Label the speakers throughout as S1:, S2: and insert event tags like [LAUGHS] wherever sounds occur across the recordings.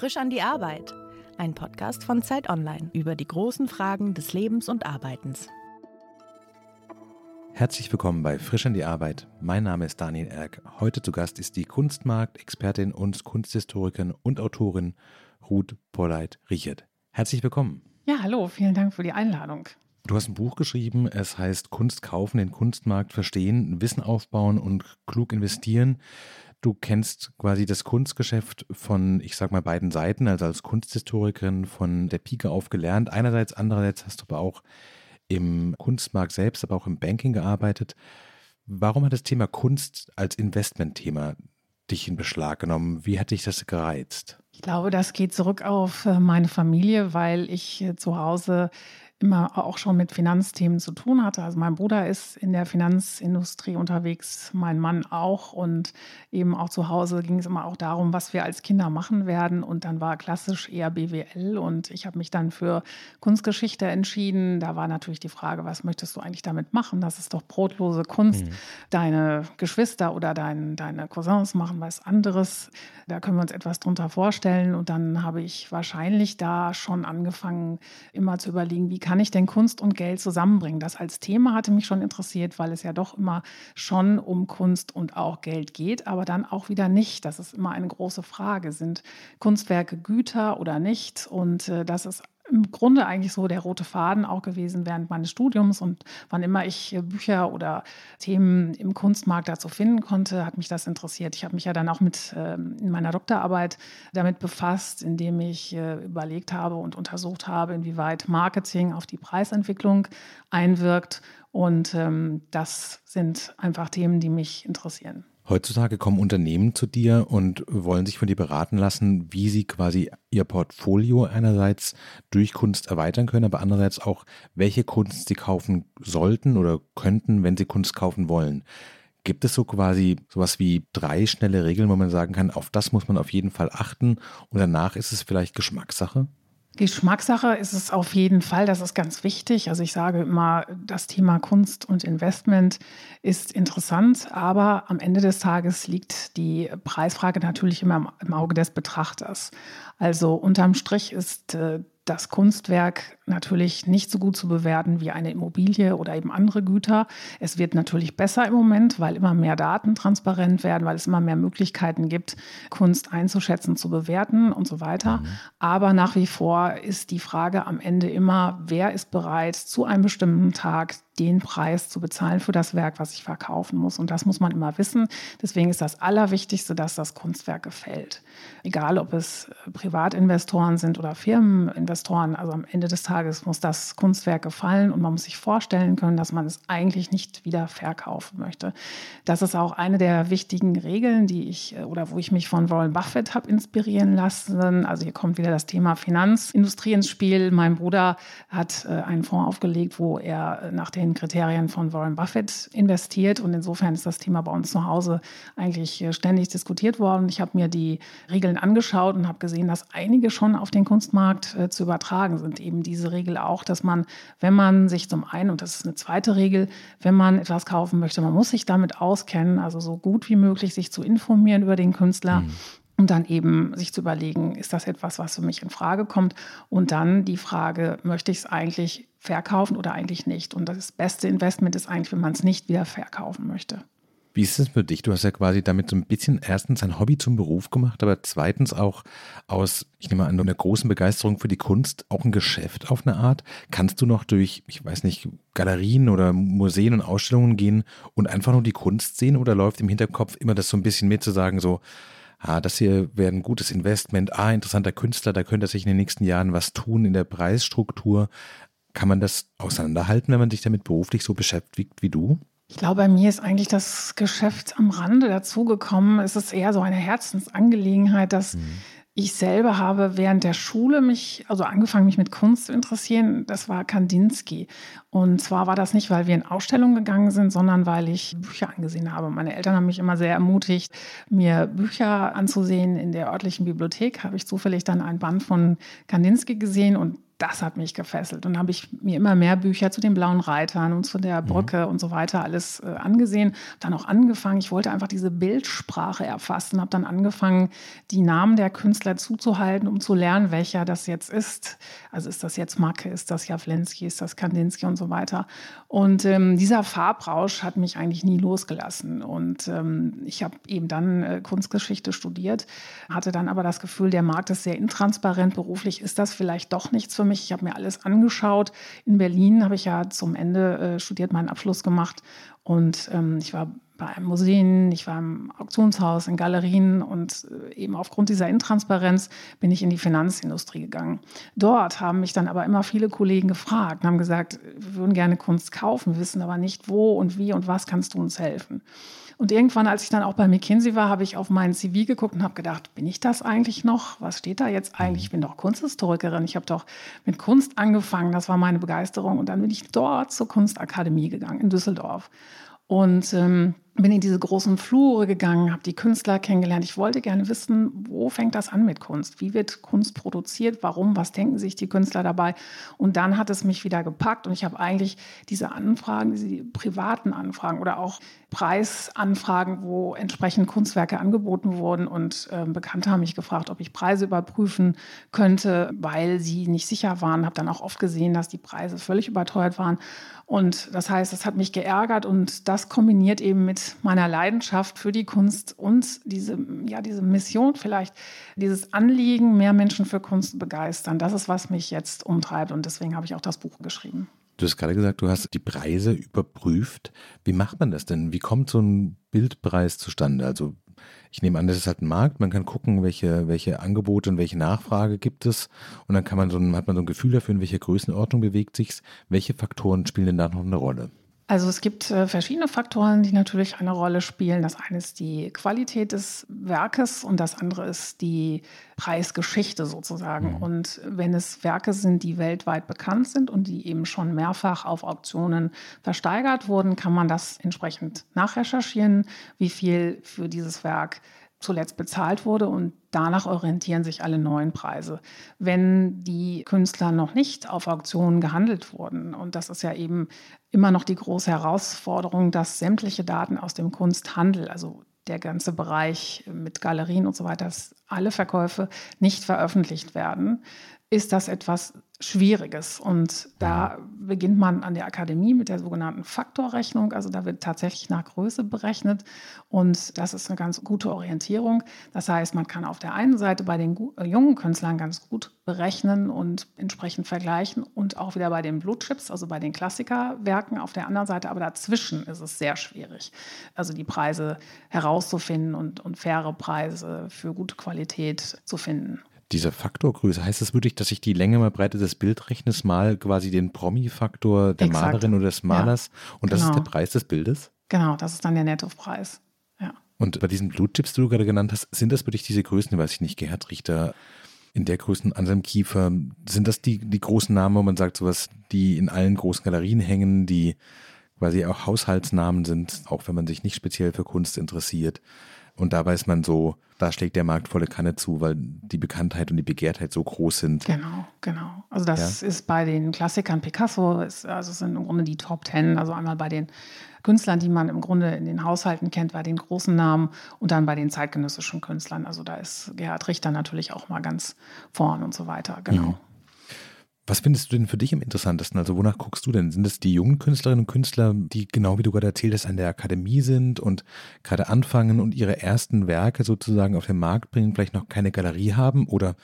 S1: Frisch an die Arbeit. Ein Podcast von Zeit Online über die großen Fragen des Lebens und Arbeitens.
S2: Herzlich willkommen bei Frisch an die Arbeit. Mein Name ist Daniel Erck. Heute zu Gast ist die Kunstmarkt-Expertin und Kunsthistorikerin und Autorin Ruth Polleit-Richert. Herzlich willkommen.
S3: Ja, hallo, vielen Dank für die Einladung.
S2: Du hast ein Buch geschrieben, es heißt Kunst kaufen, den Kunstmarkt verstehen, Wissen aufbauen und klug investieren. Du kennst quasi das Kunstgeschäft von, ich sag mal, beiden Seiten, also als Kunsthistorikerin von der Pike auf gelernt. Einerseits, andererseits hast du aber auch im Kunstmarkt selbst, aber auch im Banking gearbeitet. Warum hat das Thema Kunst als Investmentthema dich in Beschlag genommen? Wie hat dich das gereizt?
S3: Ich glaube, das geht zurück auf äh, meine Familie, weil ich äh, zu Hause immer auch schon mit Finanzthemen zu tun hatte. Also mein Bruder ist in der Finanzindustrie unterwegs, mein Mann auch. Und eben auch zu Hause ging es immer auch darum, was wir als Kinder machen werden. Und dann war klassisch eher BWL. Und ich habe mich dann für Kunstgeschichte entschieden. Da war natürlich die Frage, was möchtest du eigentlich damit machen? Das ist doch brotlose Kunst. Mhm. Deine Geschwister oder dein, deine Cousins machen was anderes. Da können wir uns etwas drunter vorstellen. Und dann habe ich wahrscheinlich da schon angefangen, immer zu überlegen, wie kann kann ich denn Kunst und Geld zusammenbringen? Das als Thema hatte mich schon interessiert, weil es ja doch immer schon um Kunst und auch Geld geht, aber dann auch wieder nicht. Das ist immer eine große Frage. Sind Kunstwerke Güter oder nicht? Und äh, das ist im Grunde eigentlich so der rote Faden auch gewesen während meines Studiums. Und wann immer ich äh, Bücher oder Themen im Kunstmarkt dazu finden konnte, hat mich das interessiert. Ich habe mich ja dann auch mit ähm, in meiner Doktorarbeit damit befasst, indem ich äh, überlegt habe und untersucht habe, inwieweit Marketing auf die Preisentwicklung einwirkt. Und ähm, das sind einfach Themen, die mich interessieren.
S2: Heutzutage kommen Unternehmen zu dir und wollen sich von dir beraten lassen, wie sie quasi ihr Portfolio einerseits durch Kunst erweitern können, aber andererseits auch, welche Kunst sie kaufen sollten oder könnten, wenn sie Kunst kaufen wollen. Gibt es so quasi sowas wie drei schnelle Regeln, wo man sagen kann, auf das muss man auf jeden Fall achten und danach ist es vielleicht Geschmackssache?
S3: Geschmackssache ist es auf jeden Fall, das ist ganz wichtig. Also ich sage immer, das Thema Kunst und Investment ist interessant, aber am Ende des Tages liegt die Preisfrage natürlich immer im Auge des Betrachters. Also unterm Strich ist äh, das Kunstwerk natürlich nicht so gut zu bewerten wie eine Immobilie oder eben andere Güter. Es wird natürlich besser im Moment, weil immer mehr Daten transparent werden, weil es immer mehr Möglichkeiten gibt, Kunst einzuschätzen, zu bewerten und so weiter. Mhm. Aber nach wie vor ist die Frage am Ende immer, wer ist bereit, zu einem bestimmten Tag den Preis zu bezahlen für das Werk, was ich verkaufen muss. Und das muss man immer wissen. Deswegen ist das Allerwichtigste, dass das Kunstwerk gefällt. Egal, ob es Privatinvestoren sind oder Firmeninvestoren. Also am Ende des Tages muss das Kunstwerk gefallen und man muss sich vorstellen können, dass man es eigentlich nicht wieder verkaufen möchte. Das ist auch eine der wichtigen Regeln, die ich äh, oder wo ich mich von Warren Buffett habe inspirieren lassen. Also hier kommt wieder das Thema Finanzindustrie ins Spiel. Mein Bruder hat äh, einen Fonds aufgelegt, wo er nach den Kriterien von Warren Buffett investiert. Und insofern ist das Thema bei uns zu Hause eigentlich äh, ständig diskutiert worden. Ich habe mir die Regeln angeschaut und habe gesehen, dass einige schon auf den Kunstmarkt äh, zu übertragen sind. Eben diese Regel auch, dass man, wenn man sich zum einen, und das ist eine zweite Regel, wenn man etwas kaufen möchte, man muss sich damit auskennen, also so gut wie möglich sich zu informieren über den Künstler. Mhm und dann eben sich zu überlegen, ist das etwas, was für mich in Frage kommt? Und dann die Frage, möchte ich es eigentlich verkaufen oder eigentlich nicht? Und das beste Investment ist eigentlich, wenn man es nicht wieder verkaufen möchte.
S2: Wie ist es für dich? Du hast ja quasi damit so ein bisschen erstens ein Hobby zum Beruf gemacht, aber zweitens auch aus, ich nehme an, einer großen Begeisterung für die Kunst auch ein Geschäft auf eine Art. Kannst du noch durch, ich weiß nicht, Galerien oder Museen und Ausstellungen gehen und einfach nur die Kunst sehen oder läuft im Hinterkopf immer das so ein bisschen mit zu sagen, so, ah, das hier wäre ein gutes Investment, ah, interessanter Künstler, da könnte sich in den nächsten Jahren was tun in der Preisstruktur. Kann man das auseinanderhalten, wenn man sich damit beruflich so beschäftigt wie du?
S3: Ich glaube, bei mir ist eigentlich das Geschäft am Rande dazugekommen. Es ist eher so eine Herzensangelegenheit, dass mhm. Ich selber habe während der Schule mich, also angefangen, mich mit Kunst zu interessieren. Das war Kandinsky. Und zwar war das nicht, weil wir in Ausstellungen gegangen sind, sondern weil ich Bücher angesehen habe. Meine Eltern haben mich immer sehr ermutigt, mir Bücher anzusehen. In der örtlichen Bibliothek habe ich zufällig dann ein Band von Kandinsky gesehen und das hat mich gefesselt. Und habe ich mir immer mehr Bücher zu den blauen Reitern und zu der mhm. Brücke mhm. und so weiter alles äh, angesehen. Dann auch angefangen, ich wollte einfach diese Bildsprache erfassen, habe dann angefangen, die Namen der Künstler zuzuhalten, um zu lernen, welcher das jetzt ist. Also ist das jetzt Macke, ist das Jawlensky, ist das Kandinsky und so weiter. Und ähm, dieser Farbrausch hat mich eigentlich nie losgelassen. Und ähm, ich habe eben dann äh, Kunstgeschichte studiert, hatte dann aber das Gefühl, der Markt ist sehr intransparent. Beruflich ist das vielleicht doch nichts für mich. Ich habe mir alles angeschaut. In Berlin habe ich ja zum Ende äh, studiert, meinen Abschluss gemacht. Und ähm, ich war bei Museen, ich war im Auktionshaus, in Galerien und äh, eben aufgrund dieser Intransparenz bin ich in die Finanzindustrie gegangen. Dort haben mich dann aber immer viele Kollegen gefragt und haben gesagt, wir würden gerne Kunst kaufen, wissen aber nicht wo und wie und was kannst du uns helfen. Und irgendwann, als ich dann auch bei McKinsey war, habe ich auf meinen CV geguckt und habe gedacht, bin ich das eigentlich noch? Was steht da jetzt eigentlich? Ich bin doch Kunsthistorikerin. Ich habe doch mit Kunst angefangen. Das war meine Begeisterung. Und dann bin ich dort zur Kunstakademie gegangen in Düsseldorf. Und ähm, bin in diese großen Flure gegangen, habe die Künstler kennengelernt. Ich wollte gerne wissen, wo fängt das an mit Kunst? Wie wird Kunst produziert? Warum? Was denken sich die Künstler dabei? Und dann hat es mich wieder gepackt und ich habe eigentlich diese Anfragen, diese privaten Anfragen oder auch Preisanfragen, wo entsprechend Kunstwerke angeboten wurden und äh, Bekannte haben mich gefragt, ob ich Preise überprüfen könnte, weil sie nicht sicher waren. Habe dann auch oft gesehen, dass die Preise völlig überteuert waren. Und das heißt, das hat mich geärgert und das kombiniert eben mit meiner Leidenschaft für die Kunst und diese, ja, diese Mission vielleicht, dieses Anliegen, mehr Menschen für Kunst zu begeistern. Das ist, was mich jetzt umtreibt und deswegen habe ich auch das Buch geschrieben.
S2: Du hast gerade gesagt, du hast die Preise überprüft. Wie macht man das denn? Wie kommt so ein Bildpreis zustande? Also ich nehme an, das ist halt ein Markt. Man kann gucken, welche, welche Angebote und welche Nachfrage gibt es. Und dann kann man so hat man so ein Gefühl dafür, in welcher Größenordnung bewegt sich Welche Faktoren spielen denn da noch eine Rolle?
S3: Also es gibt äh, verschiedene Faktoren, die natürlich eine Rolle spielen. Das eine ist die Qualität des Werkes und das andere ist die Preisgeschichte sozusagen. Mhm. Und wenn es Werke sind, die weltweit bekannt sind und die eben schon mehrfach auf Auktionen versteigert wurden, kann man das entsprechend nachrecherchieren, wie viel für dieses Werk zuletzt bezahlt wurde und danach orientieren sich alle neuen Preise. Wenn die Künstler noch nicht auf Auktionen gehandelt wurden, und das ist ja eben immer noch die große Herausforderung, dass sämtliche Daten aus dem Kunsthandel, also der ganze Bereich mit Galerien und so weiter, dass alle Verkäufe nicht veröffentlicht werden, ist das etwas Schwieriges. Und da beginnt man an der Akademie mit der sogenannten Faktorrechnung. Also da wird tatsächlich nach Größe berechnet. Und das ist eine ganz gute Orientierung. Das heißt, man kann auf der einen Seite bei den äh, jungen Künstlern ganz gut berechnen und entsprechend vergleichen und auch wieder bei den Blue Chips, also bei den Klassikerwerken auf der anderen Seite. Aber dazwischen ist es sehr schwierig, also die Preise herauszufinden und, und faire Preise für gute Qualität zu finden
S2: dieser Faktorgröße, heißt das wirklich, dass ich die Länge mal Breite des Bildrechners mal quasi den Promi-Faktor der Exakt. Malerin oder des Malers ja, und das genau. ist der Preis des Bildes?
S3: Genau, das ist dann der Nettopreis. Ja.
S2: Und bei diesen Blutchips, die du gerade genannt hast, sind das wirklich diese Größen, weiß ich nicht, Gerhard Richter in der Größen an seinem Kiefer, sind das die, die großen Namen, wo man sagt, sowas, die in allen großen Galerien hängen, die quasi auch Haushaltsnamen sind, auch wenn man sich nicht speziell für Kunst interessiert? Und da weiß man so, da schlägt der Markt volle Kanne zu, weil die Bekanntheit und die Begehrtheit so groß sind.
S3: Genau, genau. Also das ja. ist bei den Klassikern Picasso, ist, also sind im Grunde die Top Ten. Also einmal bei den Künstlern, die man im Grunde in den Haushalten kennt, bei den großen Namen und dann bei den zeitgenössischen Künstlern. Also da ist Gerhard Richter natürlich auch mal ganz vorn und so weiter. Genau. Mhm.
S2: Was findest du denn für dich am interessantesten? Also wonach guckst du denn? Sind es die jungen Künstlerinnen und Künstler, die genau wie du gerade erzählt hast, an der Akademie sind und gerade anfangen und ihre ersten Werke sozusagen auf den Markt bringen, vielleicht noch keine Galerie haben? Oder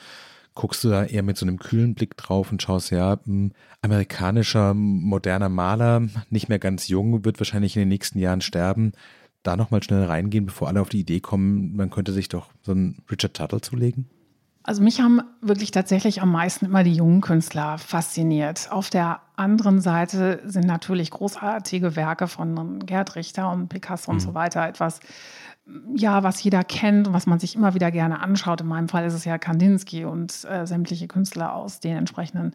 S2: guckst du da eher mit so einem kühlen Blick drauf und schaust, ja, hm, amerikanischer, moderner Maler, nicht mehr ganz jung, wird wahrscheinlich in den nächsten Jahren sterben. Da nochmal schnell reingehen, bevor alle auf die Idee kommen, man könnte sich doch so einen Richard Tuttle zulegen?
S3: Also mich haben wirklich tatsächlich am meisten immer die jungen Künstler fasziniert. Auf der anderen Seite sind natürlich großartige Werke von Gerd Richter und Picasso mhm. und so weiter etwas, ja, was jeder kennt und was man sich immer wieder gerne anschaut. In meinem Fall ist es ja Kandinsky und äh, sämtliche Künstler aus den entsprechenden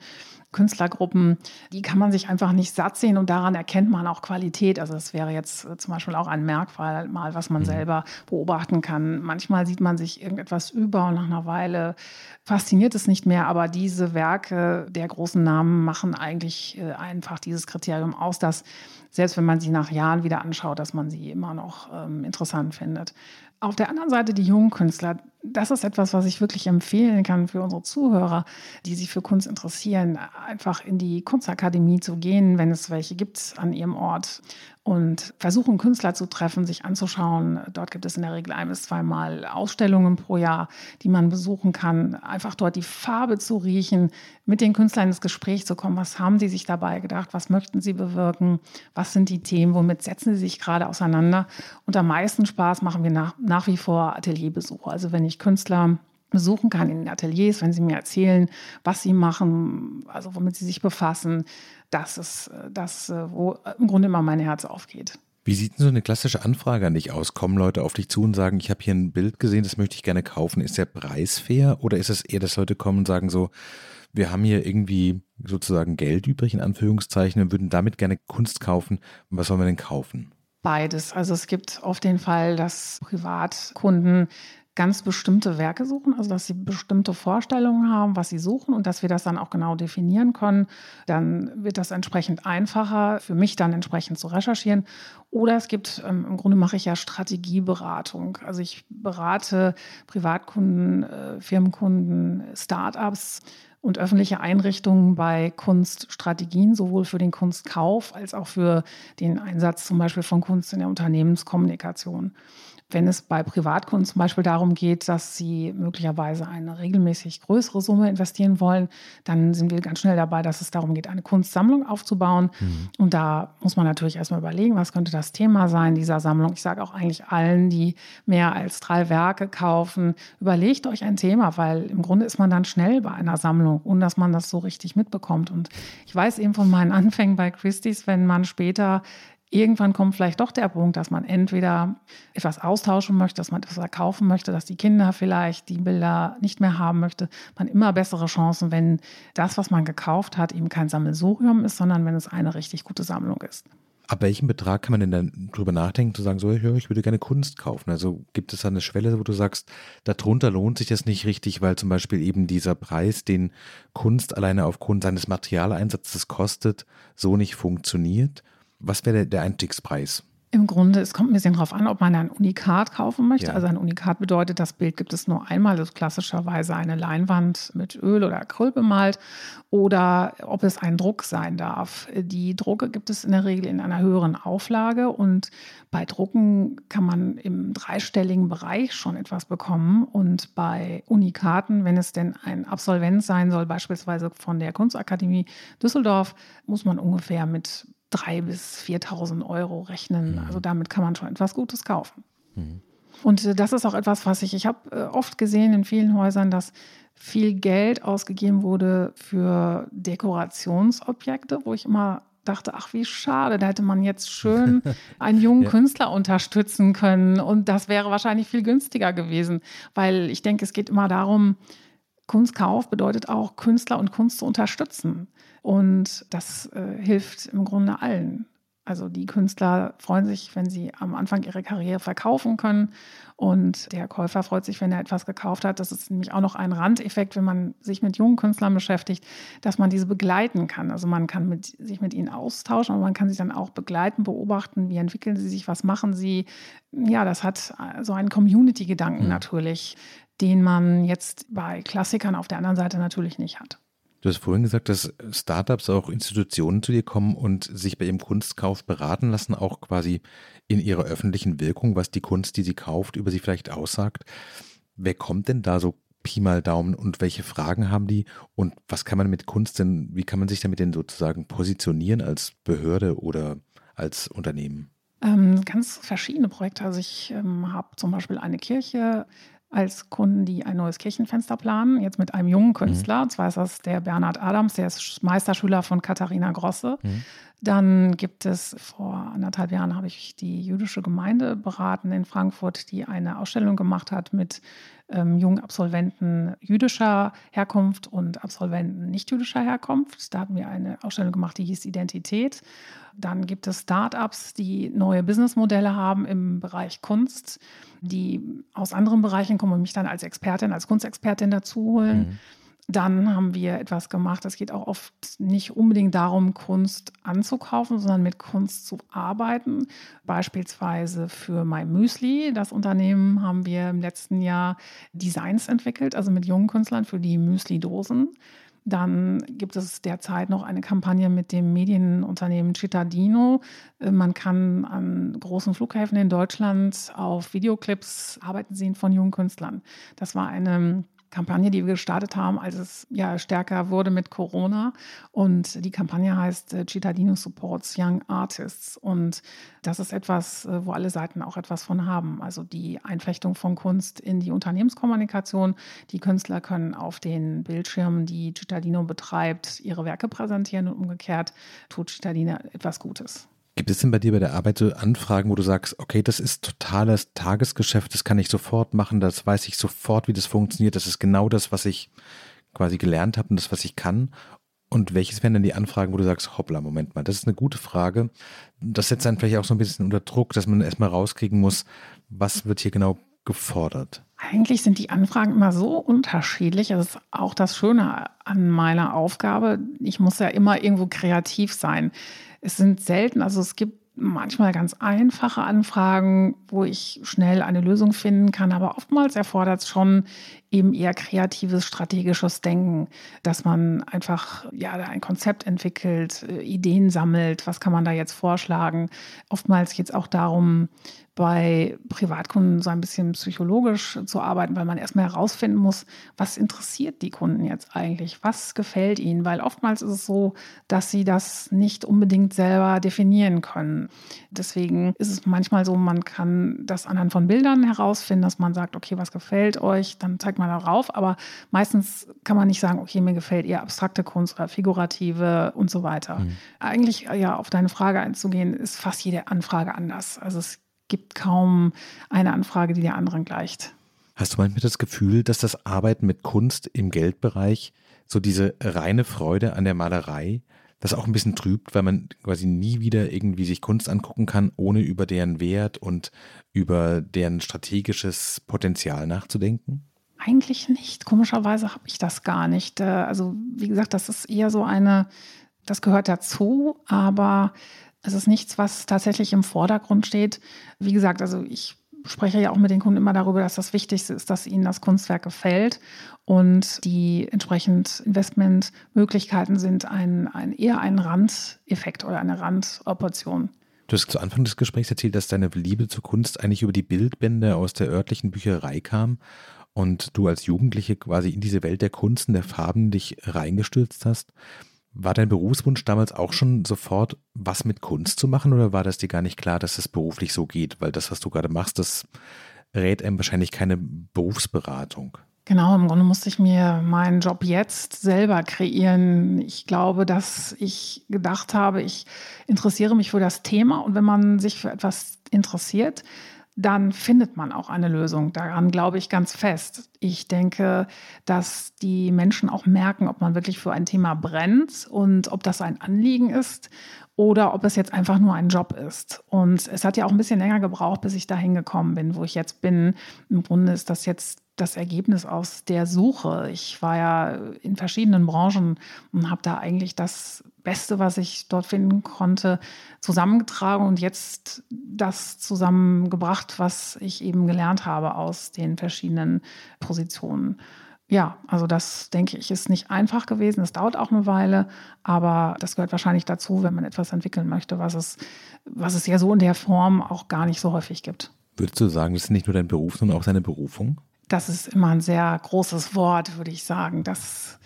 S3: Künstlergruppen, die kann man sich einfach nicht satt sehen und daran erkennt man auch Qualität. Also das wäre jetzt äh, zum Beispiel auch ein Merkmal, mal, was man mhm. selber beobachten kann. Manchmal sieht man sich irgendetwas über und nach einer Weile fasziniert es nicht mehr, aber diese Werke der großen Namen machen eigentlich äh, einfach dieses Kriterium aus, dass selbst wenn man sie nach Jahren wieder anschaut, dass man sie immer noch ähm, interessant findet. Auf der anderen Seite die jungen Künstler, das ist etwas, was ich wirklich empfehlen kann für unsere Zuhörer, die sich für Kunst interessieren, einfach in die Kunstakademie zu gehen, wenn es welche gibt an ihrem Ort und versuchen, Künstler zu treffen, sich anzuschauen. Dort gibt es in der Regel ein bis zweimal Ausstellungen pro Jahr, die man besuchen kann. Einfach dort die Farbe zu riechen, mit den Künstlern ins Gespräch zu kommen. Was haben sie sich dabei gedacht? Was möchten sie bewirken? Was sind die Themen? Womit setzen sie sich gerade auseinander? Und am meisten Spaß machen wir nach, nach wie vor Atelierbesuche. Also wenn ich Künstler besuchen kann in den Ateliers, wenn sie mir erzählen, was sie machen, also womit sie sich befassen, das ist äh, das, äh, wo im Grunde immer mein Herz aufgeht.
S2: Wie sieht denn so eine klassische Anfrage an dich aus? Kommen Leute auf dich zu und sagen, ich habe hier ein Bild gesehen, das möchte ich gerne kaufen. Ist der Preis fair oder ist es eher, dass Leute kommen und sagen so, wir haben hier irgendwie sozusagen Geld übrig, in Anführungszeichen, und würden damit gerne Kunst kaufen. Was sollen wir denn kaufen?
S3: Beides. Also es gibt oft den Fall, dass Privatkunden ganz bestimmte Werke suchen, also dass sie bestimmte Vorstellungen haben, was sie suchen und dass wir das dann auch genau definieren können. Dann wird das entsprechend einfacher für mich dann entsprechend zu recherchieren. Oder es gibt, ähm, im Grunde mache ich ja Strategieberatung. Also ich berate Privatkunden, äh, Firmenkunden, Startups und öffentliche Einrichtungen bei Kunststrategien, sowohl für den Kunstkauf als auch für den Einsatz zum Beispiel von Kunst in der Unternehmenskommunikation. Wenn es bei Privatkunden zum Beispiel darum geht, dass sie möglicherweise eine regelmäßig größere Summe investieren wollen, dann sind wir ganz schnell dabei, dass es darum geht, eine Kunstsammlung aufzubauen. Mhm. Und da muss man natürlich erstmal überlegen, was könnte das Thema sein dieser Sammlung. Ich sage auch eigentlich allen, die mehr als drei Werke kaufen, überlegt euch ein Thema, weil im Grunde ist man dann schnell bei einer Sammlung, ohne dass man das so richtig mitbekommt. Und ich weiß eben von meinen Anfängen bei Christie's, wenn man später irgendwann kommt vielleicht doch der Punkt, dass man entweder etwas austauschen möchte, dass man etwas verkaufen möchte, dass die Kinder vielleicht die Bilder nicht mehr haben möchte. Man immer bessere Chancen, wenn das, was man gekauft hat, eben kein Sammelsurium ist, sondern wenn es eine richtig gute Sammlung ist.
S2: Ab welchem Betrag kann man denn dann drüber nachdenken, zu sagen, so, ja, ich würde gerne Kunst kaufen? Also gibt es da eine Schwelle, wo du sagst, darunter lohnt sich das nicht richtig, weil zum Beispiel eben dieser Preis, den Kunst alleine aufgrund seines Materialeinsatzes kostet, so nicht funktioniert? Was wäre der Einstiegspreis?
S3: Im Grunde, es kommt ein bisschen darauf an, ob man ein Unikat kaufen möchte. Ja. Also ein Unikat bedeutet, das Bild gibt es nur einmal, also klassischerweise eine Leinwand mit Öl oder Acryl bemalt oder ob es ein Druck sein darf. Die Drucke gibt es in der Regel in einer höheren Auflage und bei Drucken kann man im dreistelligen Bereich schon etwas bekommen und bei Unikaten, wenn es denn ein Absolvent sein soll, beispielsweise von der Kunstakademie Düsseldorf, muss man ungefähr mit 3.000 bis 4.000 Euro rechnen. Mhm. Also damit kann man schon etwas Gutes kaufen. Mhm. Und äh, das ist auch etwas, was ich, ich habe äh, oft gesehen in vielen Häusern, dass viel Geld ausgegeben wurde für Dekorationsobjekte, wo ich immer dachte, ach wie schade, da hätte man jetzt schön [LAUGHS] einen jungen ja. Künstler unterstützen können und das wäre wahrscheinlich viel günstiger gewesen, weil ich denke, es geht immer darum, Kunstkauf bedeutet auch Künstler und Kunst zu unterstützen. Und das äh, hilft im Grunde allen. Also die Künstler freuen sich, wenn sie am Anfang ihre Karriere verkaufen können. Und der Käufer freut sich, wenn er etwas gekauft hat. Das ist nämlich auch noch ein Randeffekt, wenn man sich mit jungen Künstlern beschäftigt, dass man diese begleiten kann. Also man kann mit, sich mit ihnen austauschen, aber man kann sie dann auch begleiten, beobachten, wie entwickeln sie sich, was machen sie. Ja, das hat so einen Community-Gedanken mhm. natürlich, den man jetzt bei Klassikern auf der anderen Seite natürlich nicht hat.
S2: Du hast vorhin gesagt, dass Startups auch Institutionen zu dir kommen und sich bei ihrem Kunstkauf beraten lassen, auch quasi in ihrer öffentlichen Wirkung, was die Kunst, die sie kauft, über sie vielleicht aussagt. Wer kommt denn da so Pi mal Daumen und welche Fragen haben die und was kann man mit Kunst denn, wie kann man sich damit denn sozusagen positionieren als Behörde oder als Unternehmen?
S3: Ähm, ganz verschiedene Projekte. Also ich ähm, habe zum Beispiel eine Kirche als Kunden, die ein neues Kirchenfenster planen, jetzt mit einem jungen Künstler. Mhm. Zwar ist das der Bernhard Adams, der ist Meisterschüler von Katharina Grosse. Mhm. Dann gibt es vor anderthalb Jahren habe ich die jüdische Gemeinde beraten in Frankfurt, die eine Ausstellung gemacht hat mit ähm, jungen Absolventen jüdischer Herkunft und Absolventen nicht jüdischer Herkunft. Da hatten wir eine Ausstellung gemacht, die hieß Identität. Dann gibt es Start-ups, die neue Businessmodelle haben im Bereich Kunst, die aus anderen Bereichen kommen und mich dann als Expertin, als Kunstexpertin dazu holen. Mhm. Dann haben wir etwas gemacht, es geht auch oft nicht unbedingt darum, Kunst anzukaufen, sondern mit Kunst zu arbeiten. Beispielsweise für My Müsli, das Unternehmen, haben wir im letzten Jahr Designs entwickelt, also mit jungen Künstlern für die Müsli-Dosen. Dann gibt es derzeit noch eine Kampagne mit dem Medienunternehmen Cittadino. Äh, man kann an großen Flughäfen in Deutschland auf Videoclips arbeiten sehen von jungen Künstlern. Das war eine Kampagne, die wir gestartet haben, als es ja stärker wurde mit Corona. Und die Kampagne heißt äh, Cittadino Supports Young Artists. Und das ist etwas, äh, wo alle Seiten auch etwas von haben. Also die Einflechtung von Kunst in die Unternehmenskommunikation. Die Künstler können auf den Bildschirmen, die Cittadino betreibt, ihre Werke präsentieren und umgekehrt tut Cittadino etwas Gutes.
S2: Gibt es denn bei dir bei der Arbeit so Anfragen, wo du sagst, okay, das ist totales Tagesgeschäft, das kann ich sofort machen, das weiß ich sofort, wie das funktioniert, das ist genau das, was ich quasi gelernt habe und das, was ich kann? Und welches wären denn die Anfragen, wo du sagst, hoppla, Moment mal, das ist eine gute Frage. Das setzt dann vielleicht auch so ein bisschen unter Druck, dass man erstmal rauskriegen muss, was wird hier genau gefordert?
S3: Eigentlich sind die Anfragen immer so unterschiedlich. Das ist auch das Schöne an meiner Aufgabe. Ich muss ja immer irgendwo kreativ sein. Es sind selten, also es gibt manchmal ganz einfache Anfragen, wo ich schnell eine Lösung finden kann, aber oftmals erfordert es schon eben eher kreatives, strategisches Denken, dass man einfach ja ein Konzept entwickelt, äh, Ideen sammelt, was kann man da jetzt vorschlagen. Oftmals geht es auch darum, bei Privatkunden so ein bisschen psychologisch zu arbeiten, weil man erstmal herausfinden muss, was interessiert die Kunden jetzt eigentlich, was gefällt ihnen, weil oftmals ist es so, dass sie das nicht unbedingt selber definieren können. Deswegen ist es manchmal so, man kann das anhand von Bildern herausfinden, dass man sagt, okay, was gefällt euch, dann zeigt man darauf, aber meistens kann man nicht sagen, okay, mir gefällt eher abstrakte Kunst oder figurative und so weiter. Mhm. Eigentlich ja auf deine Frage einzugehen, ist fast jede Anfrage anders. Also es gibt kaum eine Anfrage, die der anderen gleicht.
S2: Hast du manchmal das Gefühl, dass das Arbeiten mit Kunst im Geldbereich so diese reine Freude an der Malerei, das auch ein bisschen trübt, weil man quasi nie wieder irgendwie sich Kunst angucken kann, ohne über deren Wert und über deren strategisches Potenzial nachzudenken?
S3: Eigentlich nicht. Komischerweise habe ich das gar nicht. Äh, also wie gesagt, das ist eher so eine, das gehört dazu, aber es ist nichts, was tatsächlich im Vordergrund steht. Wie gesagt, also ich spreche ja auch mit den Kunden immer darüber, dass das Wichtigste ist, dass ihnen das Kunstwerk gefällt und die entsprechend Investmentmöglichkeiten sind ein, ein eher ein Randeffekt oder eine Randoperation.
S2: Du hast zu Anfang des Gesprächs erzählt, dass deine Liebe zur Kunst eigentlich über die Bildbände aus der örtlichen Bücherei kam und du als Jugendliche quasi in diese Welt der Kunst und der Farben dich reingestürzt hast. War dein Berufswunsch damals auch schon sofort, was mit Kunst zu machen oder war das dir gar nicht klar, dass es beruflich so geht? Weil das, was du gerade machst, das rät einem wahrscheinlich keine Berufsberatung.
S3: Genau, im Grunde musste ich mir meinen Job jetzt selber kreieren. Ich glaube, dass ich gedacht habe, ich interessiere mich für das Thema und wenn man sich für etwas interessiert, dann findet man auch eine Lösung. Daran glaube ich ganz fest. Ich denke, dass die Menschen auch merken, ob man wirklich für ein Thema brennt und ob das ein Anliegen ist oder ob es jetzt einfach nur ein Job ist. Und es hat ja auch ein bisschen länger gebraucht, bis ich dahin gekommen bin, wo ich jetzt bin. Im Grunde ist das jetzt das Ergebnis aus der Suche. Ich war ja in verschiedenen Branchen und habe da eigentlich das Beste, was ich dort finden konnte, zusammengetragen und jetzt das zusammengebracht, was ich eben gelernt habe aus den verschiedenen Positionen. Ja, also das denke ich ist nicht einfach gewesen. Es dauert auch eine Weile, aber das gehört wahrscheinlich dazu, wenn man etwas entwickeln möchte, was es, was es ja so in der Form auch gar nicht so häufig gibt.
S2: Würdest du sagen, das ist nicht nur dein Beruf, sondern auch deine Berufung?
S3: Das ist immer ein sehr großes Wort, würde ich sagen. Das